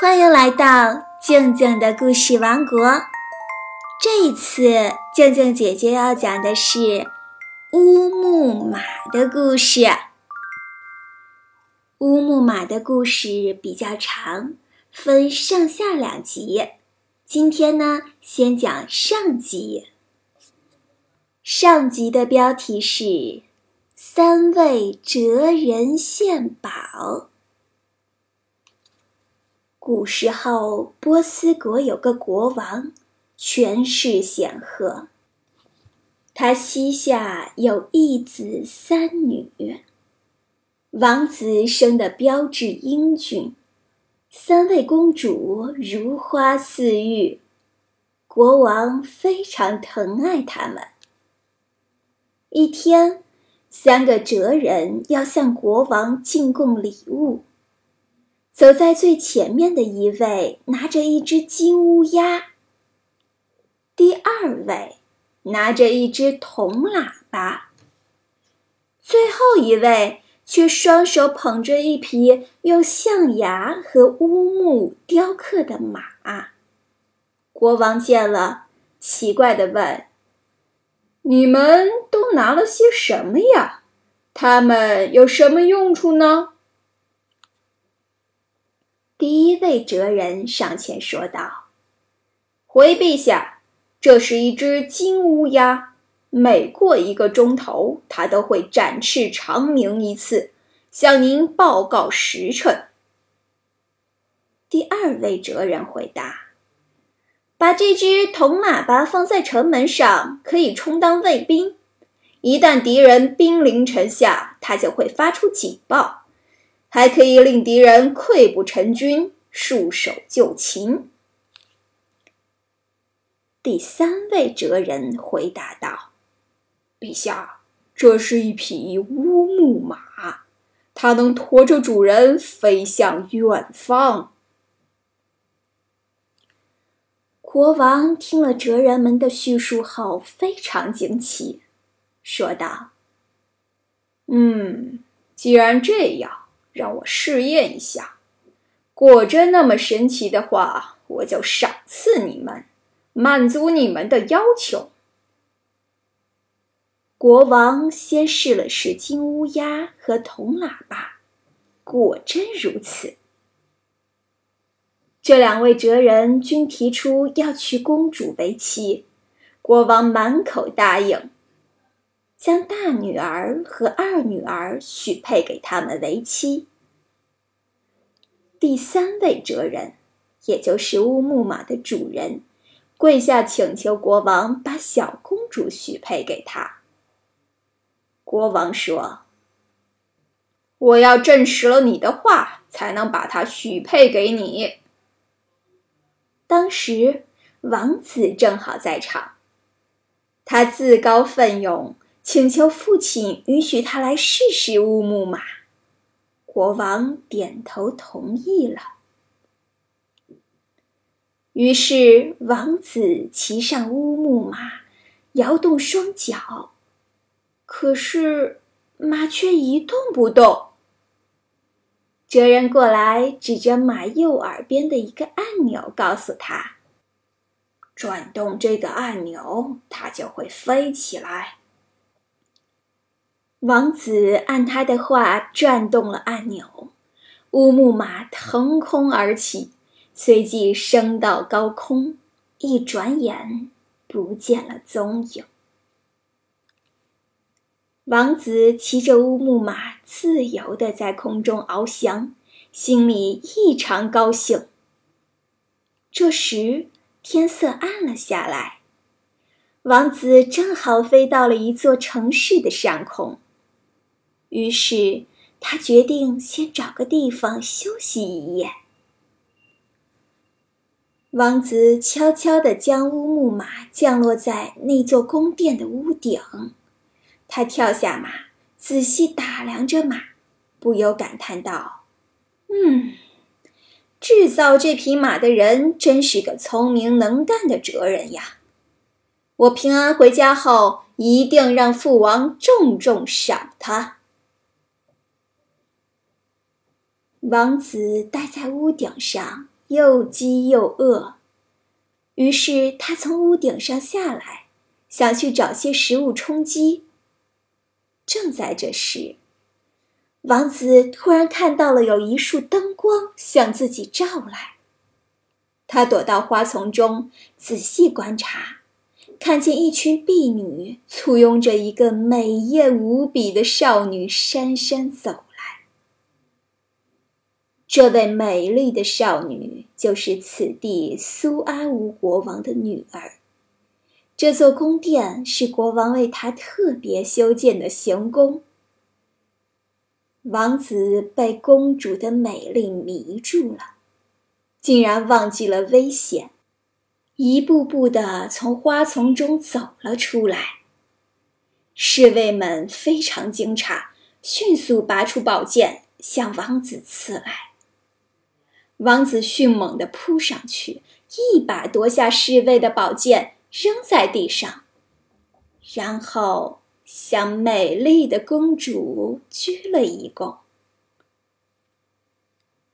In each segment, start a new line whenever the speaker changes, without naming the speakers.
欢迎来到静静的故事王国。这一次，静静姐姐要讲的是乌木马的故事。乌木马的故事比较长，分上下两集。今天呢，先讲上集。上集的标题是“三位哲人献宝”。古时候，波斯国有个国王，权势显赫。他膝下有一子三女，王子生得标致英俊，三位公主如花似玉，国王非常疼爱他们。一天，三个哲人要向国王进贡礼物。走在最前面的一位拿着一只金乌鸦，第二位拿着一只铜喇叭，最后一位却双手捧着一匹用象牙和乌木雕刻的马。国王见了，奇怪地问：“你们都拿了些什么呀？它们有什么用处呢？”第一位哲人上前说道：“回陛下，这是一只金乌鸦，每过一个钟头，它都会展翅长鸣一次，向您报告时辰。”第二位哲人回答：“把这只铜喇叭放在城门上，可以充当卫兵，一旦敌人兵临城下，它就会发出警报。”还可以令敌人溃不成军，束手就擒。第三位哲人回答道：“陛下，这是一匹乌木马，它能驮着主人飞向远方。”国王听了哲人们的叙述后，非常惊奇，说道：“嗯，既然这样。”让我试验一下，果真那么神奇的话，我就赏赐你们，满足你们的要求。国王先试了试金乌鸦和铜喇叭，果真如此。这两位哲人均提出要娶公主为妻，国王满口答应。将大女儿和二女儿许配给他们为妻。第三位哲人，也就是乌木马的主人，跪下请求国王把小公主许配给他。国王说：“我要证实了你的话，才能把她许配给你。”当时王子正好在场，他自告奋勇。请求父亲允许他来试试乌木马，国王点头同意了。于是王子骑上乌木马，摇动双脚，可是马却一动不动。哲人过来，指着马右耳边的一个按钮，告诉他：“转动这个按钮，它就会飞起来。”王子按他的话转动了按钮，乌木马腾空而起，随即升到高空，一转眼不见了踪影。王子骑着乌木马自由地在空中翱翔，心里异常高兴。这时天色暗了下来，王子正好飞到了一座城市的上空。于是，他决定先找个地方休息一夜。王子悄悄地将乌木马降落在那座宫殿的屋顶，他跳下马，仔细打量着马，不由感叹道：“嗯，制造这匹马的人真是个聪明能干的哲人呀！我平安回家后，一定让父王重重赏他。”王子待在屋顶上，又饥又饿，于是他从屋顶上下来，想去找些食物充饥。正在这时，王子突然看到了有一束灯光向自己照来，他躲到花丛中仔细观察，看见一群婢女簇拥着一个美艳无比的少女姗姗走。这位美丽的少女就是此地苏阿乌国王的女儿，这座宫殿是国王为她特别修建的行宫。王子被公主的美丽迷住了，竟然忘记了危险，一步步地从花丛中走了出来。侍卫们非常惊诧，迅速拔出宝剑向王子刺来。王子迅猛地扑上去，一把夺下侍卫的宝剑，扔在地上，然后。向美丽的公主鞠了一躬。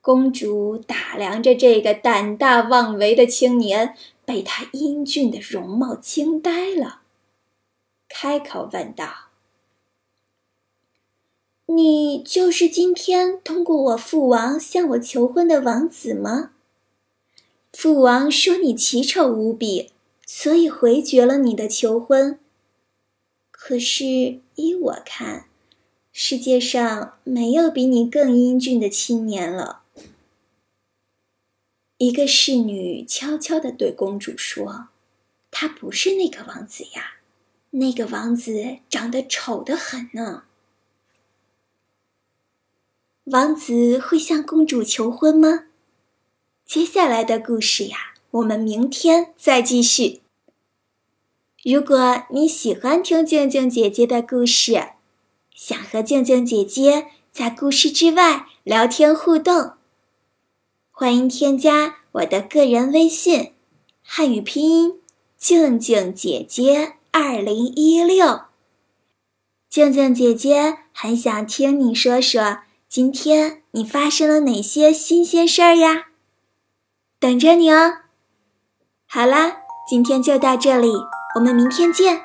公主打量着这个胆大妄为的青年，被他英俊的容貌惊呆了，开口问道：“你就是今天通过我父王向我求婚的王子吗？父王说你奇丑无比，所以回绝了你的求婚。”可是依我看，世界上没有比你更英俊的青年了。一个侍女悄悄地对公主说：“他不是那个王子呀，那个王子长得丑得很呢。”王子会向公主求婚吗？接下来的故事呀，我们明天再继续。如果你喜欢听静静姐姐的故事，想和静静姐姐在故事之外聊天互动，欢迎添加我的个人微信，汉语拼音静静姐姐二零一六。静静姐姐很想听你说说今天你发生了哪些新鲜事儿呀，等着你哦。好啦，今天就到这里。我们明天见。